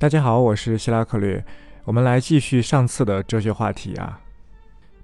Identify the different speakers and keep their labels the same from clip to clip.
Speaker 1: 大家好，我是希拉克略，我们来继续上次的哲学话题啊。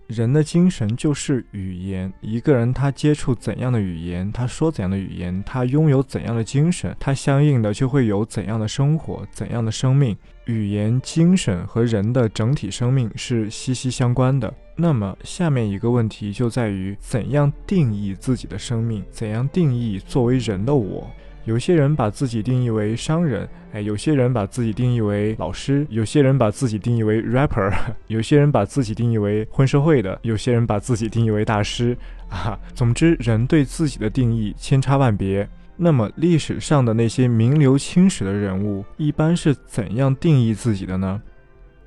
Speaker 1: 人的精神就是语言，一个人他接触怎样的语言，他说怎样的语言，他拥有怎样的精神，他相应的就会有怎样的生活，怎样的生命。语言、精神和人的整体生命是息息相关的。那么，下面一个问题就在于怎样定义自己的生命，怎样定义作为人的我。有些人把自己定义为商人，哎，有些人把自己定义为老师，有些人把自己定义为 rapper，有些人把自己定义为混社会的，有些人把自己定义为大师，啊，总之，人对自己的定义千差万别。那么，历史上的那些名留青史的人物，一般是怎样定义自己的呢？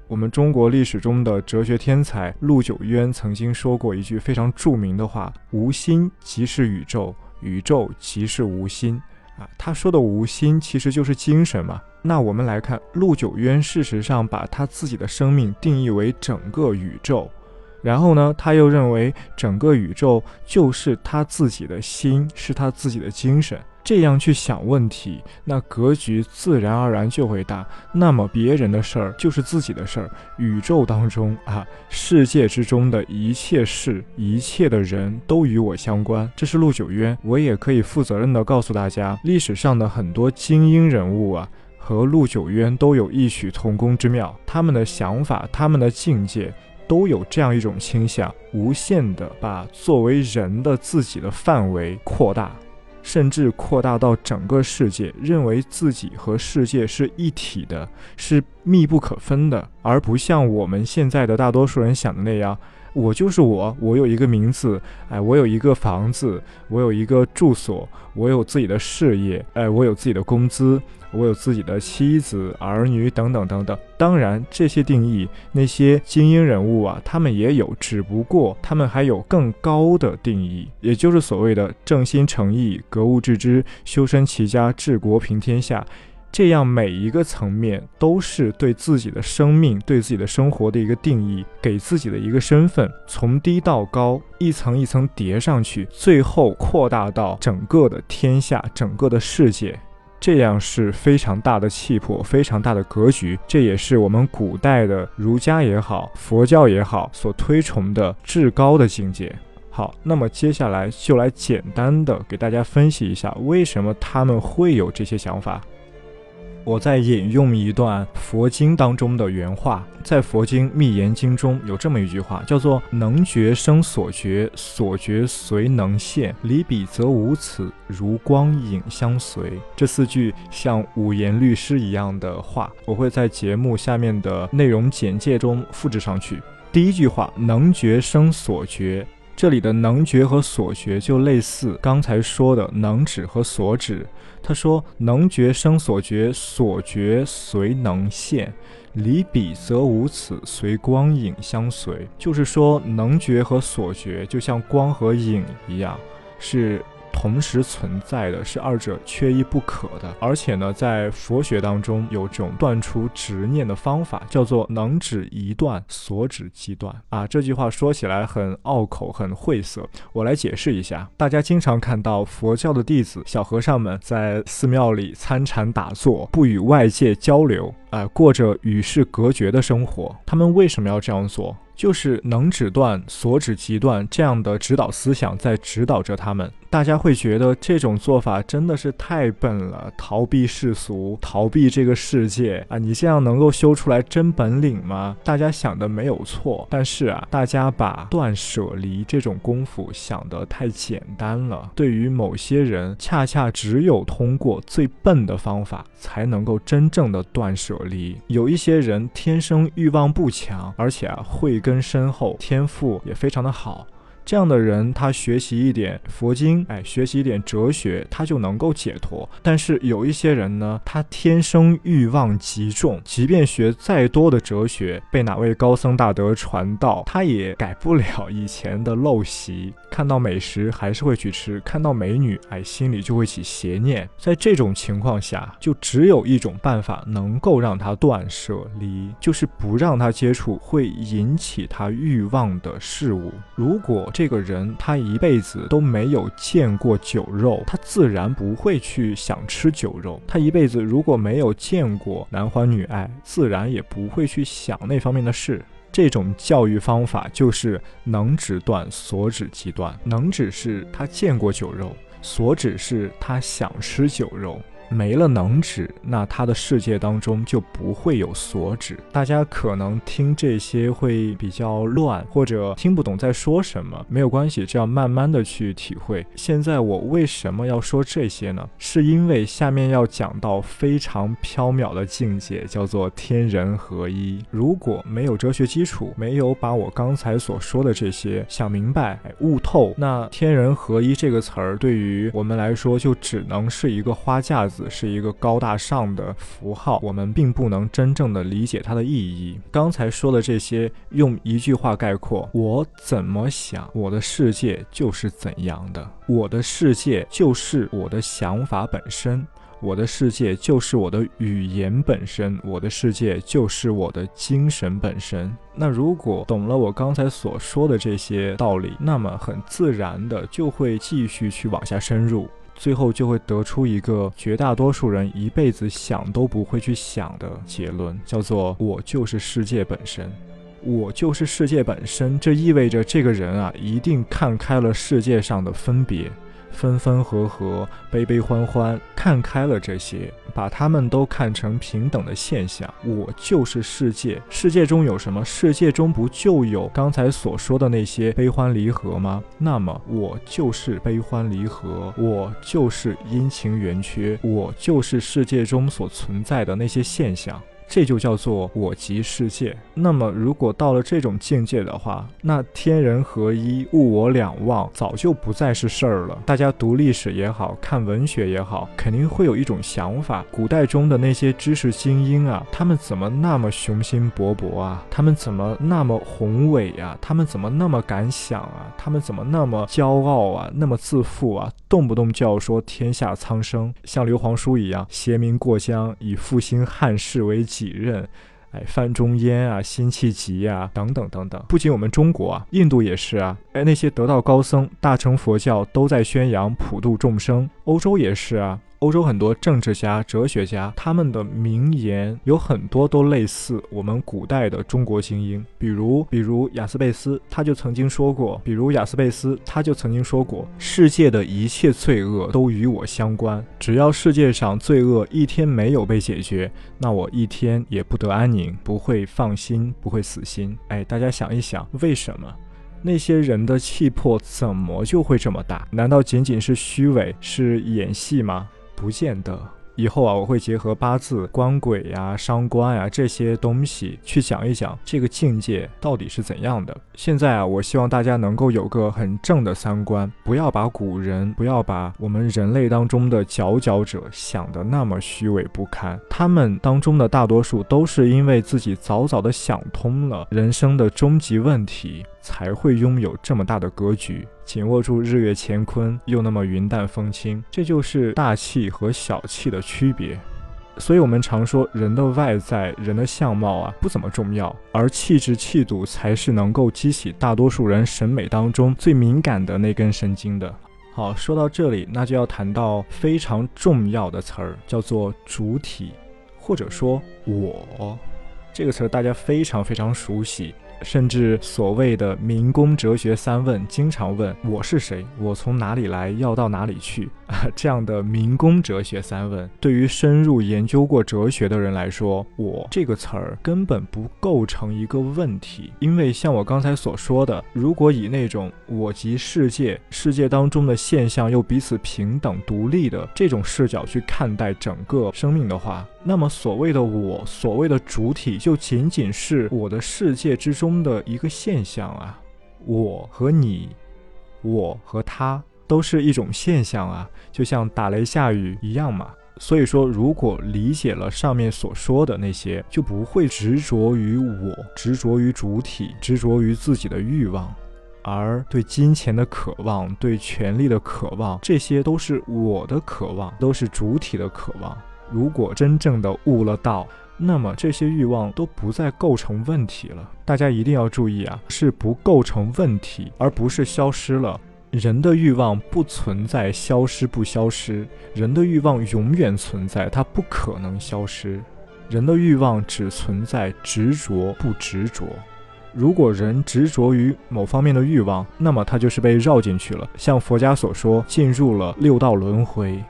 Speaker 1: 我们中国历史中的哲学天才陆九渊曾经说过一句非常著名的话：“无心即是宇宙，宇宙即是无心。”啊，他说的无心其实就是精神嘛。那我们来看陆九渊，事实上把他自己的生命定义为整个宇宙，然后呢，他又认为整个宇宙就是他自己的心，是他自己的精神。这样去想问题，那格局自然而然就会大。那么别人的事儿就是自己的事儿，宇宙当中啊，世界之中的一切事、一切的人都与我相关。这是陆九渊，我也可以负责任的告诉大家，历史上的很多精英人物啊，和陆九渊都有异曲同工之妙。他们的想法、他们的境界，都有这样一种倾向：无限的把作为人的自己的范围扩大。甚至扩大到整个世界，认为自己和世界是一体的，是密不可分的，而不像我们现在的大多数人想的那样。我就是我，我有一个名字，哎，我有一个房子，我有一个住所，我有自己的事业，哎，我有自己的工资，我有自己的妻子、儿女等等等等。当然，这些定义，那些精英人物啊，他们也有，只不过他们还有更高的定义，也就是所谓的正心诚意、格物致知、修身齐家治国平天下。这样每一个层面都是对自己的生命、对自己的生活的一个定义，给自己的一个身份，从低到高，一层一层叠上去，最后扩大到整个的天下、整个的世界，这样是非常大的气魄、非常大的格局。这也是我们古代的儒家也好、佛教也好所推崇的至高的境界。好，那么接下来就来简单的给大家分析一下，为什么他们会有这些想法。我在引用一段佛经当中的原话，在佛经《密言经》中有这么一句话，叫做“能觉生所觉，所觉随能现，离彼则无此，如光影相随”。这四句像五言律诗一样的话，我会在节目下面的内容简介中复制上去。第一句话“能觉生所觉”。这里的能觉和所觉就类似刚才说的能指和所指。他说：“能觉生所觉，所觉随能现，离彼则无此，随光影相随。”就是说，能觉和所觉就像光和影一样，是。同时存在的是二者缺一不可的，而且呢，在佛学当中有种断除执念的方法，叫做能指一断，所指即断啊。这句话说起来很拗口，很晦涩，我来解释一下。大家经常看到佛教的弟子、小和尚们在寺庙里参禅打坐，不与外界交流，啊，过着与世隔绝的生活。他们为什么要这样做？就是能指断，所指即断这样的指导思想在指导着他们。大家会觉得这种做法真的是太笨了，逃避世俗，逃避这个世界啊！你这样能够修出来真本领吗？大家想的没有错，但是啊，大家把断舍离这种功夫想得太简单了。对于某些人，恰恰只有通过最笨的方法，才能够真正的断舍离。有一些人天生欲望不强，而且啊，慧根深厚，天赋也非常的好。这样的人，他学习一点佛经，哎，学习一点哲学，他就能够解脱。但是有一些人呢，他天生欲望极重，即便学再多的哲学，被哪位高僧大德传道，他也改不了以前的陋习。看到美食还是会去吃，看到美女，哎，心里就会起邪念。在这种情况下，就只有一种办法能够让他断舍离，就是不让他接触会引起他欲望的事物。如果这个人他一辈子都没有见过酒肉，他自然不会去想吃酒肉。他一辈子如果没有见过男欢女爱，自然也不会去想那方面的事。这种教育方法就是能指断，所指即断。能指是他见过酒肉，所指是他想吃酒肉。没了能指，那他的世界当中就不会有所指。大家可能听这些会比较乱，或者听不懂在说什么，没有关系，这样慢慢的去体会。现在我为什么要说这些呢？是因为下面要讲到非常缥缈的境界，叫做天人合一。如果没有哲学基础，没有把我刚才所说的这些想明白、悟透，那天人合一这个词儿对于我们来说，就只能是一个花架子。是一个高大上的符号，我们并不能真正的理解它的意义。刚才说的这些，用一句话概括：我怎么想，我的世界就是怎样的；我的世界就是我的想法本身；我的世界就是我的语言本身；我的世界就是我的精神本身。那如果懂了我刚才所说的这些道理，那么很自然的就会继续去往下深入。最后就会得出一个绝大多数人一辈子想都不会去想的结论，叫做“我就是世界本身”。我就是世界本身，这意味着这个人啊，一定看开了世界上的分别。分分合合，悲悲欢欢，看开了这些，把他们都看成平等的现象。我就是世界，世界中有什么？世界中不就有刚才所说的那些悲欢离合吗？那么我就是悲欢离合，我就是阴晴圆缺，我就是世界中所存在的那些现象。这就叫做我即世界。那么，如果到了这种境界的话，那天人合一、物我两忘早就不再是事儿了。大家读历史也好看文学也好，肯定会有一种想法：古代中的那些知识精英啊，他们怎么那么雄心勃勃啊？他们怎么那么宏伟啊？他们怎么那么敢想啊？他们怎么那么骄傲啊？那么自负啊？动不动就要说天下苍生，像刘皇叔一样携名过江，以复兴汉室为己几任，哎，范仲淹啊，辛弃疾啊，等等等等。不仅我们中国啊，印度也是啊，哎，那些得道高僧大乘佛教都在宣扬普度众生，欧洲也是啊。欧洲很多政治家、哲学家，他们的名言有很多都类似我们古代的中国精英，比如，比如雅斯贝斯，他就曾经说过，比如雅斯贝斯，他就曾经说过，世界的一切罪恶都与我相关，只要世界上罪恶一天没有被解决，那我一天也不得安宁，不会放心，不会死心。哎，大家想一想，为什么那些人的气魄怎么就会这么大？难道仅仅是虚伪，是演戏吗？不见得。以后啊，我会结合八字、官鬼呀、伤官呀这些东西去讲一讲这个境界到底是怎样的。现在啊，我希望大家能够有个很正的三观，不要把古人，不要把我们人类当中的佼佼者想的那么虚伪不堪。他们当中的大多数都是因为自己早早的想通了人生的终极问题，才会拥有这么大的格局，紧握住日月乾坤，又那么云淡风轻。这就是大气和小气的。区别，所以我们常说人的外在、人的相貌啊不怎么重要，而气质气度才是能够激起大多数人审美当中最敏感的那根神经的。好，说到这里，那就要谈到非常重要的词儿，叫做主体，或者说我这个词儿，大家非常非常熟悉。甚至所谓的民工哲学三问，经常问我是谁，我从哪里来，要到哪里去。啊？这样的民工哲学三问，对于深入研究过哲学的人来说，我这个词儿根本不构成一个问题，因为像我刚才所说的，如果以那种我即世界，世界当中的现象又彼此平等独立的这种视角去看待整个生命的话。那么，所谓的我，所谓的主体，就仅仅是我的世界之中的一个现象啊。我和你，我和他，都是一种现象啊，就像打雷下雨一样嘛。所以说，如果理解了上面所说的那些，就不会执着于我，执着于主体，执着于自己的欲望，而对金钱的渴望，对权力的渴望，这些都是我的渴望，都是主体的渴望。如果真正的悟了道，那么这些欲望都不再构成问题了。大家一定要注意啊，是不构成问题，而不是消失了。人的欲望不存在消失不消失，人的欲望永远存在，它不可能消失。人的欲望只存在执着不执着。如果人执着于某方面的欲望，那么他就是被绕进去了，像佛家所说，进入了六道轮回。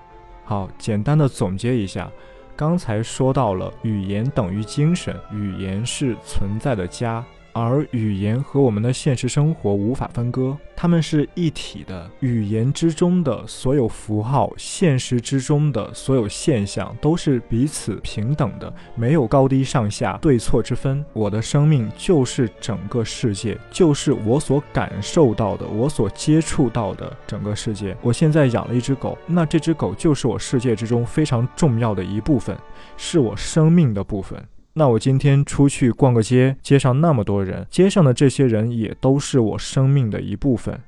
Speaker 1: 好，简单的总结一下，刚才说到了语言等于精神，语言是存在的家。而语言和我们的现实生活无法分割，它们是一体的。语言之中的所有符号，现实之中的所有现象，都是彼此平等的，没有高低上下、对错之分。我的生命就是整个世界，就是我所感受到的，我所接触到的整个世界。我现在养了一只狗，那这只狗就是我世界之中非常重要的一部分，是我生命的部分。那我今天出去逛个街，街上那么多人，街上的这些人也都是我生命的一部分，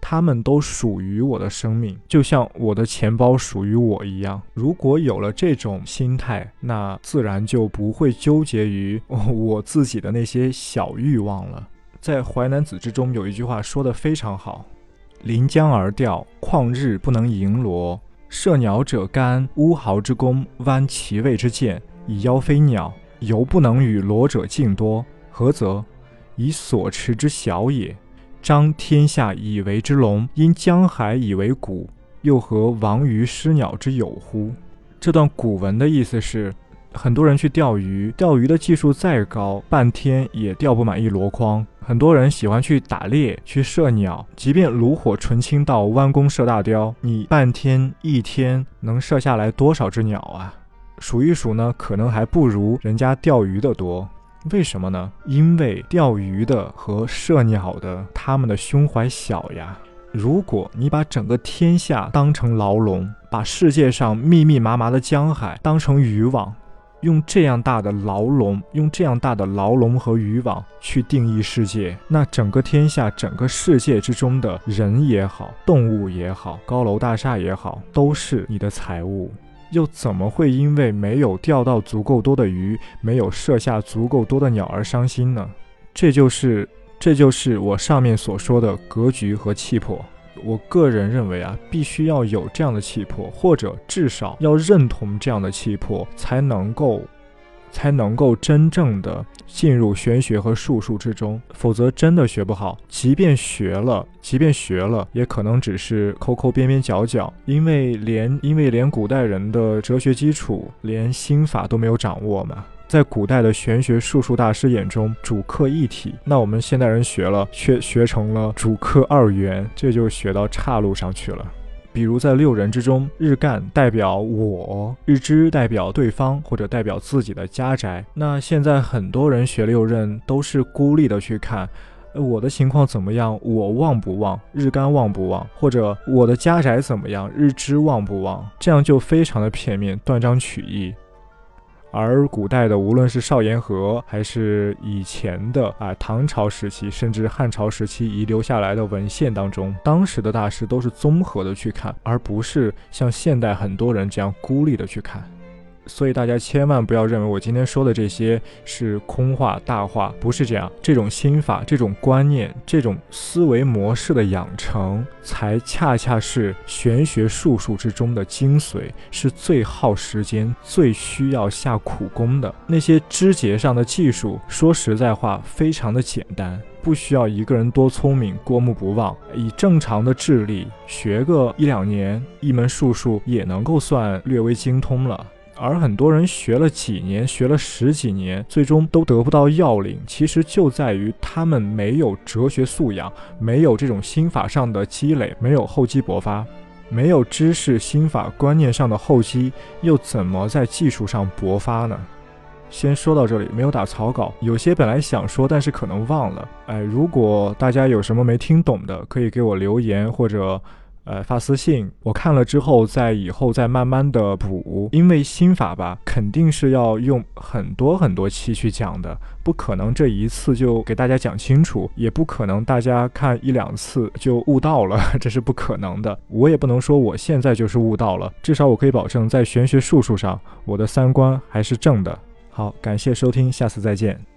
Speaker 1: 他们都属于我的生命，就像我的钱包属于我一样。如果有了这种心态，那自然就不会纠结于我 自己的那些小欲望了。在《淮南子》之中有一句话说得非常好：“临江而钓，旷日不能盈罗；射鸟者干乌毫之弓，剜其位之箭，以邀飞鸟。”犹不能与罗者竞多，何则？以所持之小也。张天下以为之龙，因江海以为谷，又何亡于失鸟之有乎？这段古文的意思是，很多人去钓鱼，钓鱼的技术再高，半天也钓不满一箩筐。很多人喜欢去打猎，去射鸟，即便炉火纯青到弯弓射大雕，你半天一天能射下来多少只鸟啊？数一数呢，可能还不如人家钓鱼的多。为什么呢？因为钓鱼的和射鸟的，他们的胸怀小呀。如果你把整个天下当成牢笼，把世界上密密麻麻的江海当成渔网，用这样大的牢笼，用这样大的牢笼和渔网去定义世界，那整个天下、整个世界之中的人也好，动物也好，高楼大厦也好，都是你的财物。又怎么会因为没有钓到足够多的鱼，没有射下足够多的鸟而伤心呢？这就是，这就是我上面所说的格局和气魄。我个人认为啊，必须要有这样的气魄，或者至少要认同这样的气魄，才能够。才能够真正的进入玄学和术数之中，否则真的学不好。即便学了，即便学了，也可能只是抠抠边边角角，因为连因为连古代人的哲学基础，连心法都没有掌握嘛。在古代的玄学术数大师眼中，主客一体。那我们现代人学了，却学成了主客二元，这就学到岔路上去了。比如在六人之中，日干代表我，日支代表对方或者代表自己的家宅。那现在很多人学六壬都是孤立的去看，我的情况怎么样？我旺不旺？日干旺不旺？或者我的家宅怎么样？日支旺不旺？这样就非常的片面，断章取义。而古代的，无论是少言和，还是以前的啊唐朝时期，甚至汉朝时期遗留下来的文献当中，当时的大师都是综合的去看，而不是像现代很多人这样孤立的去看。所以大家千万不要认为我今天说的这些是空话大话，不是这样。这种心法、这种观念、这种思维模式的养成，才恰恰是玄学术数之中的精髓，是最耗时间、最需要下苦功的。那些枝节上的技术，说实在话，非常的简单，不需要一个人多聪明、过目不忘，以正常的智力学个一两年，一门术数也能够算略微精通了。而很多人学了几年，学了十几年，最终都得不到要领，其实就在于他们没有哲学素养，没有这种心法上的积累，没有厚积薄发，没有知识、心法、观念上的厚积，又怎么在技术上薄发呢？先说到这里，没有打草稿，有些本来想说，但是可能忘了。哎，如果大家有什么没听懂的，可以给我留言或者。呃，发私信，我看了之后，在以后再慢慢的补，因为心法吧，肯定是要用很多很多期去讲的，不可能这一次就给大家讲清楚，也不可能大家看一两次就悟到了，这是不可能的。我也不能说我现在就是悟到了，至少我可以保证，在玄学术数上，我的三观还是正的。好，感谢收听，下次再见。